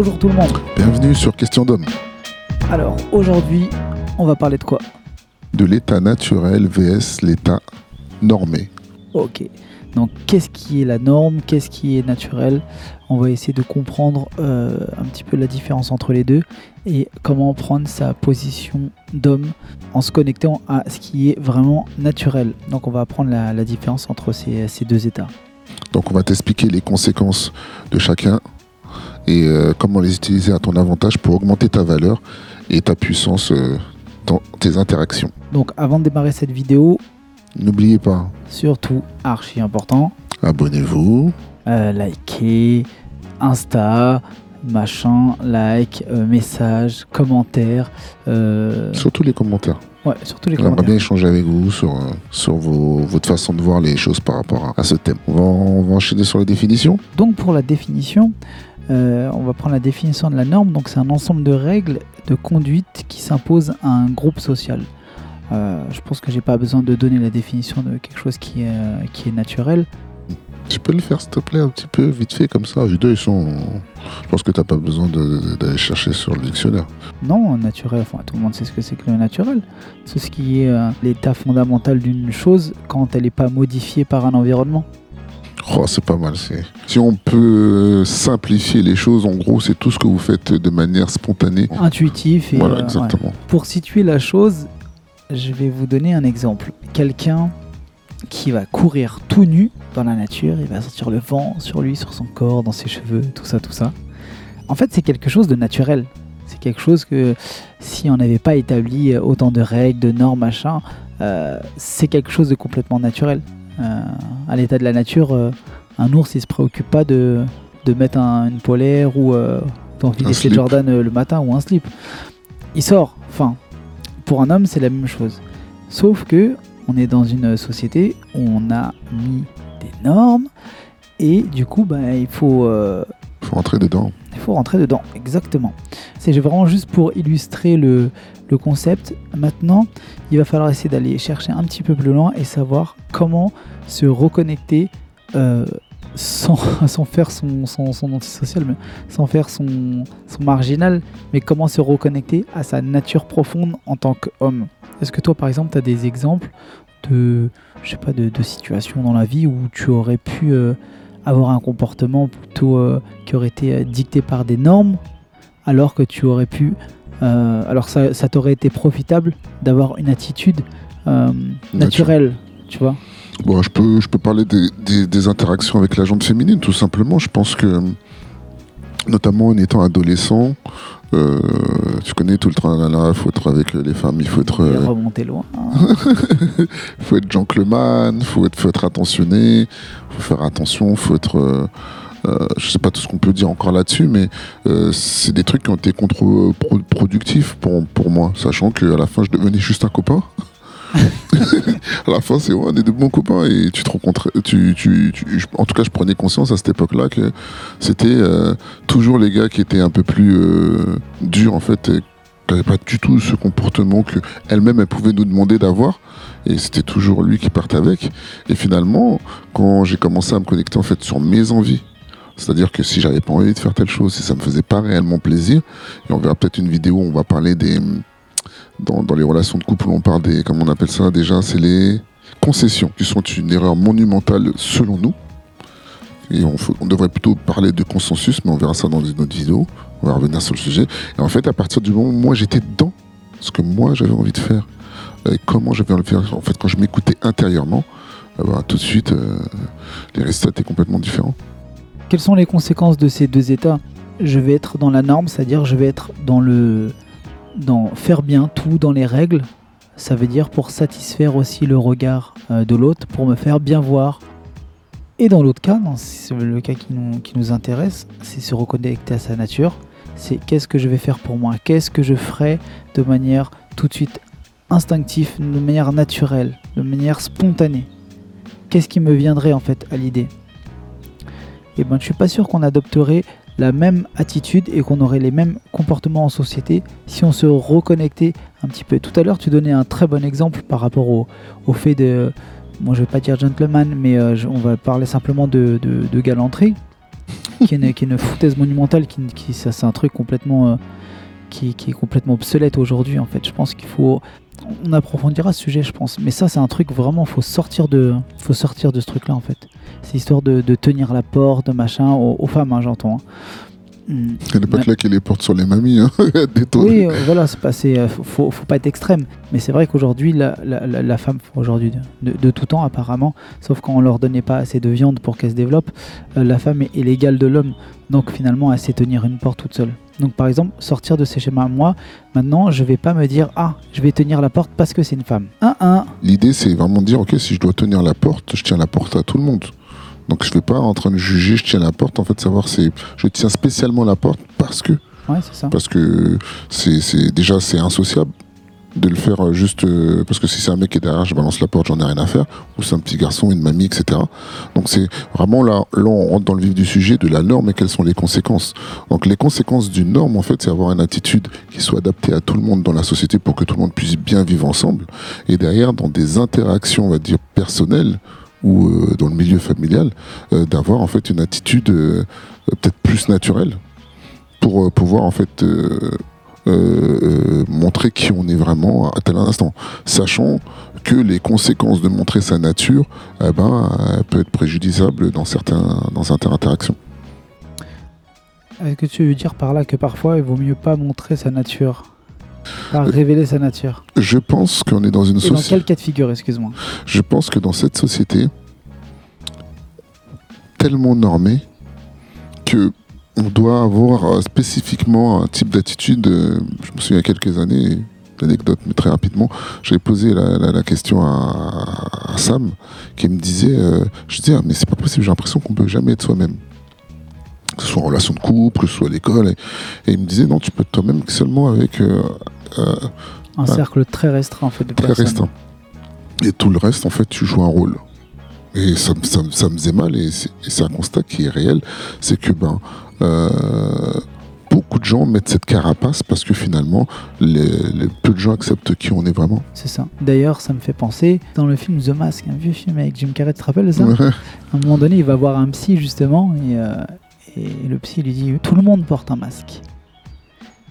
Bonjour tout le monde. Bienvenue sur Question d'homme. Alors aujourd'hui, on va parler de quoi? De l'état naturel vs l'état normé. Ok. Donc qu'est-ce qui est la norme, qu'est-ce qui est naturel? On va essayer de comprendre euh, un petit peu la différence entre les deux et comment prendre sa position d'homme en se connectant à ce qui est vraiment naturel. Donc on va apprendre la, la différence entre ces, ces deux états. Donc on va t'expliquer les conséquences de chacun et euh, comment les utiliser à ton avantage pour augmenter ta valeur et ta puissance euh, dans tes interactions. Donc avant de démarrer cette vidéo, N'oubliez pas, surtout archi important, abonnez-vous, euh, likez, Insta, machin, like, message, commentaire, surtout les commentaires. ouais, surtout les On commentaires. bien échanger avec vous sur, sur vos- votre façon de voir les choses par rapport à, à ce thème. On va, on va enchaîner sur la définition. Donc pour la définition, euh, on va prendre la définition de la norme. Donc c'est un ensemble de règles de conduite qui s'imposent à un groupe social. Euh, je pense que j'ai pas besoin de donner la définition de quelque chose qui est, euh, qui est naturel. Tu peux le faire s'il te plaît un petit peu vite fait comme ça. Les deux ils sont. Je pense que t'as pas besoin d'aller chercher sur le dictionnaire. Non, naturel, enfin tout le monde sait ce que c'est que le naturel. C'est ce qui est euh, l'état fondamental d'une chose quand elle n'est pas modifiée par un environnement. Oh, c'est pas mal. c'est- Si on peut simplifier les choses, en gros, c'est tout ce que vous faites de manière spontanée. Intuitif et Voilà, euh, ouais. exactement. Pour situer la chose, je vais vous donner un exemple. Quelqu'un qui va courir tout nu dans la nature, il va sentir le vent sur lui, sur son corps, dans ses cheveux, tout ça, tout ça. En fait, c'est quelque chose de naturel. C'est quelque chose que si on n'avait pas établi euh, autant de règles, de normes, machin, euh, c'est quelque chose de complètement naturel. Euh, à l'état de la nature, euh, un ours, il se préoccupe pas de, de mettre un- une polaire ou euh, d'enfiler Un ses. Jordan le matin ou un slip. Il sort. Enfin, pour un homme, c'est la même chose. Sauf que on est dans une société où on a mis des normes et du coup, bah, il faut euh, faut rentrer dedans. Il faut rentrer dedans, exactement. C'est vraiment juste pour illustrer le, concept. Maintenant, il va falloir essayer d'aller chercher un petit peu plus loin et savoir comment se reconnecter euh, sans, sans faire son, son, son antisocial, mais sans faire son, son marginal, mais comment se reconnecter à sa nature profonde en tant qu'homme. Est-ce que toi, par exemple, tu as des exemples de, je sais pas, de situations dans la vie où tu aurais pu euh, avoir un comportement plutôt euh, qui aurait été euh, dicté par des normes, alors que tu aurais pu, euh, alors ça, ça t'aurait été profitable d'avoir une attitude euh, naturelle, tu vois. Bon, je peux, je peux parler des, des- des interactions avec la jante féminine, tout simplement. Je pense que, notamment en étant adolescent, euh, tu connais tout le tralala, il faut être avec les femmes, il faut être, euh, remonter loin. faut être gentleman, faut être, faut être attentionné, faut faire attention, faut être, euh, euh, je sais pas tout ce qu'on peut dire encore là-dessus, mais euh, c'est des trucs qui ont été contre-productifs pour, pour moi, sachant qu'à la fin je devenais juste un copain. à la fin, c'est ouais, on est de bons copains et tu te rencontres. Tu, tu, tu- en tout cas, je prenais conscience à cette époque-là que c'était euh, toujours les gars qui étaient un peu plus euh, durs en fait, qui n'avaient pas du tout ce comportement que elle-même elle pouvait nous demander d'avoir. Et c'était toujours lui qui partait avec. Et finalement, quand j'ai commencé à me connecter en fait sur mes envies, c'est-à-dire que si j'avais pas envie de faire telle chose, si ça me faisait pas réellement plaisir, et on verra peut-être une vidéo où on va parler des dans, les relations de couple, on parle des comment on appelle ça déjà, c'est les concessions qui sont une erreur monumentale selon nous. Et on, devrait plutôt parler de consensus, mais on verra ça dans une autre vidéo. On va revenir sur le sujet. Et en fait, à partir du moment où moi j'étais dans ce que moi j'avais envie de faire, et comment j'avais envie de faire, en fait, quand je m'écoutais intérieurement, euh, bah, tout de suite, euh, les résultats étaient complètement différents. Quelles sont les conséquences de ces deux états? Je vais être dans la norme, c'est-à-dire je vais être dans le dans faire bien tout dans les règles. Ça veut dire pour satisfaire aussi le regard euh, de l'autre, pour me faire bien voir. Et dans l'autre cas, dans le cas qui nous, intéresse, c'est se reconnecter à sa nature. C'est qu'est-ce que je vais faire pour moi? Qu'est-ce que je ferai de manière tout de suite instinctive, de manière naturelle, de manière spontanée? Qu'est-ce qui me viendrait en fait à l'idée? Et ben, je suis pas sûr qu'on adopterait la même attitude et qu'on aurait les mêmes comportements en société si on se reconnectait un petit peu. Tout à l'heure, tu donnais un très bon exemple par rapport au, au fait de, moi je vais pas dire gentleman, mais euh, je- on va parler simplement de, de- galanterie. qui, est une, foutaise monumentale, qui, qui c'est un truc complètement, euh, qui, qui est complètement obsolète aujourd'hui en fait. Je pense qu'il faut, on approfondira ce sujet, je pense. Mais ça c'est un truc vraiment, faut sortir de, faut sortir de ce truc-là en fait. C'est histoire de, de tenir la porte, machin, aux, aux femmes, hein, j'entends. hein. Hmm. À l'époque là qui les porte sur les mamies, hein. Oui, euh, voilà, c'est pas, c'est, euh, faut, faut, faut pas être extrême. Mais c'est vrai qu'aujourd'hui, la, la, la, la femme, aujourd'hui, de, de, de tout temps apparemment, sauf quand on leur donnait pas assez de viande pour qu'elle se développe, euh, la femme est, est l'égale de l'homme. Donc finalement, elle sait tenir une porte toute seule. Donc par exemple, sortir de ces schémas. Moi, maintenant, je vais pas me dire, ah, je vais tenir la porte parce que c'est une femme. Un, un. L'idée, c'est vraiment de dire, ok, si je dois tenir la porte, je tiens la porte à tout le monde. Donc je ne vais pas en train de juger, je tiens la porte. En fait, savoir, c'est, je tiens spécialement la porte parce que, Ouais, c'est ça. parce que c'est, c'est déjà c'est insociable de le faire euh, juste euh, parce que si c'est un mec qui est derrière, je balance la porte, j'en ai rien à faire. Ou c'est un petit garçon, une mamie, etc. Donc c'est vraiment là, là on rentre dans le vif du sujet de la norme et quelles sont les conséquences. Donc les conséquences d'une norme, en fait, c'est avoir une attitude qui soit adaptée à tout le monde dans la société pour que tout le monde puisse bien vivre ensemble. Et derrière, dans des interactions, on va dire personnelles ou euh, dans le milieu familial, euh, d'avoir en fait une attitude euh, peut-être plus naturelle pour pouvoir en fait montrer qui on est vraiment à tel instant, sachant que les conséquences de montrer sa nature, eh ben, peut être préjudiciable dans certains dans certaines interactions. Est-ce que tu veux dire par là que parfois, il vaut mieux pas montrer sa nature? Pas révéler sa nature Je pense qu'on est dans une Et dans société. quel cas de figure, excuse-moi Je pense que dans cette société tellement normée que on doit avoir euh, spécifiquement un type d'attitude. euh, je me souviens il y a quelques années, l'anecdote, mais très rapidement, j'avais posé la, la- la question à, à Sam qui me disait, euh, je disais, Ah, mais c'est pas possible, j'ai l'impression qu'on peut jamais être soi-même. Que ce soit en relation de couple, que ce soit à l'école. Et, et il me disait, non, tu peux être toi-même seulement avec euh, euh, Un Ouais. cercle très restreint en fait de très personnes. restreint. Et tout le reste, en fait, tu joues un rôle. Et ça, me- ça, me- ça me faisait mal, et c'est un constat qui est réel, c'est que ben, euh, beaucoup de gens mettent cette carapace parce que finalement, les, les- peu de gens acceptent qui on est vraiment. C'est ça. D'ailleurs, ça me fait penser dans le film The Mask, un vieux film avec Jim Carrey, tu te rappelles ça? Ouais. À un moment donné, il va voir un psy justement et, euh, et le psy lui dit tout le monde porte un masque.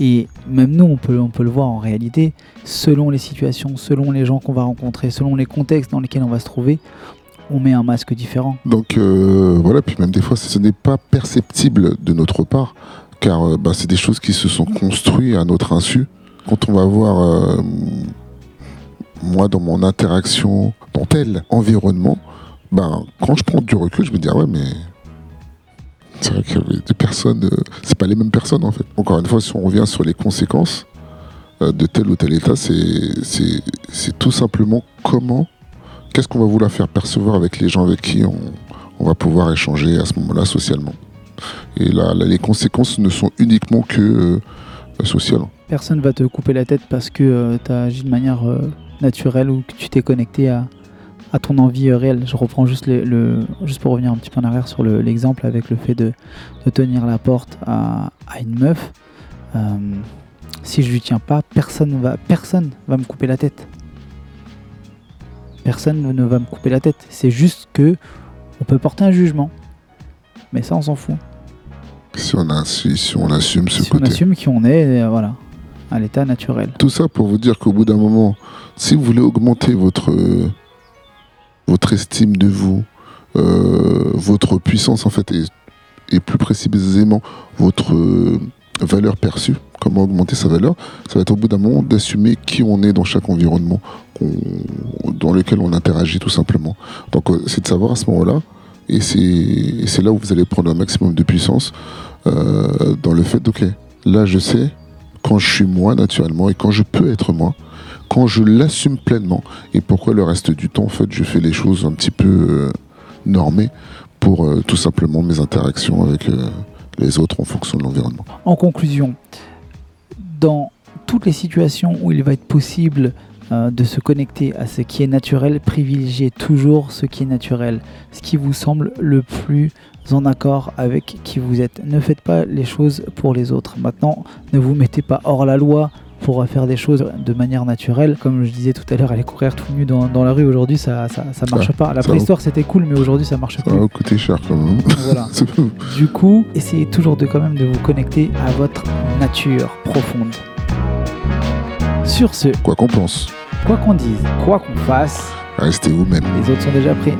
Et même nous, on peut, on peut le voir en réalité, selon les situations, selon les gens qu'on va rencontrer, selon les contextes dans lesquels on va se trouver, on met un masque différent. Donc euh, voilà, puis même des fois, ce n'est pas perceptible de notre part, car euh, bah, c'est des choses qui se sont construites à notre insu. Quand on va voir, euh, moi, dans mon interaction dans tel environnement, ben, quand je prends du recul, je me dis, ah ouais, mais c'est vrai qu'il y avait des personnes, euh, c'est pas les mêmes personnes en fait. Encore une fois, si on revient sur les conséquences euh, de tel ou tel état, c'est- tout simplement comment qu'est-ce qu'on va vouloir faire percevoir avec les gens avec qui on, on va pouvoir échanger à ce moment-là socialement. Et là, là, les conséquences ne sont uniquement que euh, sociales. Personne va te couper la tête parce que tu as agi de manière euh, naturelle ou que tu t'es connecté à, à ton envie euh, réelle. Je reprends juste, le, le- juste pour revenir un petit peu en arrière sur le- l'exemple avec le fait de, de tenir la porte à, à une meuf. Euh, si je lui tiens pas, personne va, personne va me couper la tête. Personne ne va me couper la tête. C'est juste que on peut porter un jugement. Mais ça, on s'en fout. Si on, a, si, si on assume ce si on côté. assume qui on est, euh, voilà, à l'état naturel. Tout ça pour vous dire qu'au bout d'un moment, si vous voulez augmenter votre, euh, votre estime de vous, euh, votre puissance en fait, et, plus précisément votre euh, valeur perçue, comment augmenter sa valeur, ça va être au bout d'un moment d'assumer qui on est dans chaque environnement dans lequel on interagit tout simplement. Donc euh, c'est de savoir à ce moment-là, et c'est là où vous allez prendre un maximum de puissance dans le fait, ok, là je sais quand je suis moi naturellement et quand je peux être moi, quand je l'assume pleinement et pourquoi le reste du temps en fait je fais les choses un petit peu euh, normées pour euh, tout simplement mes interactions avec euh, les autres en fonction de l'environnement. En conclusion, dans toutes les situations où il va être possible de se connecter à ce qui est naturel, privilégiez toujours ce qui est naturel, ce qui vous semble le plus en accord avec qui vous êtes. Ne faites pas les choses pour les autres. Maintenant, ne vous mettez pas hors la loi pour faire des choses de manière naturelle. Comme je disais tout à l'heure, aller courir tout nu dans, dans la rue aujourd'hui, ça, ça, ça marche pas. La ça préhistoire c'était cool, mais aujourd'hui ça marche Ça plus. va coûter cher quand même. Voilà. Du coup, essayez toujours de quand même de vous connecter à votre nature profonde. Sur ce, Quoi qu'on pense, quoi qu'on dise, quoi qu'on fasse, restez vous-même. les autres sont déjà pris.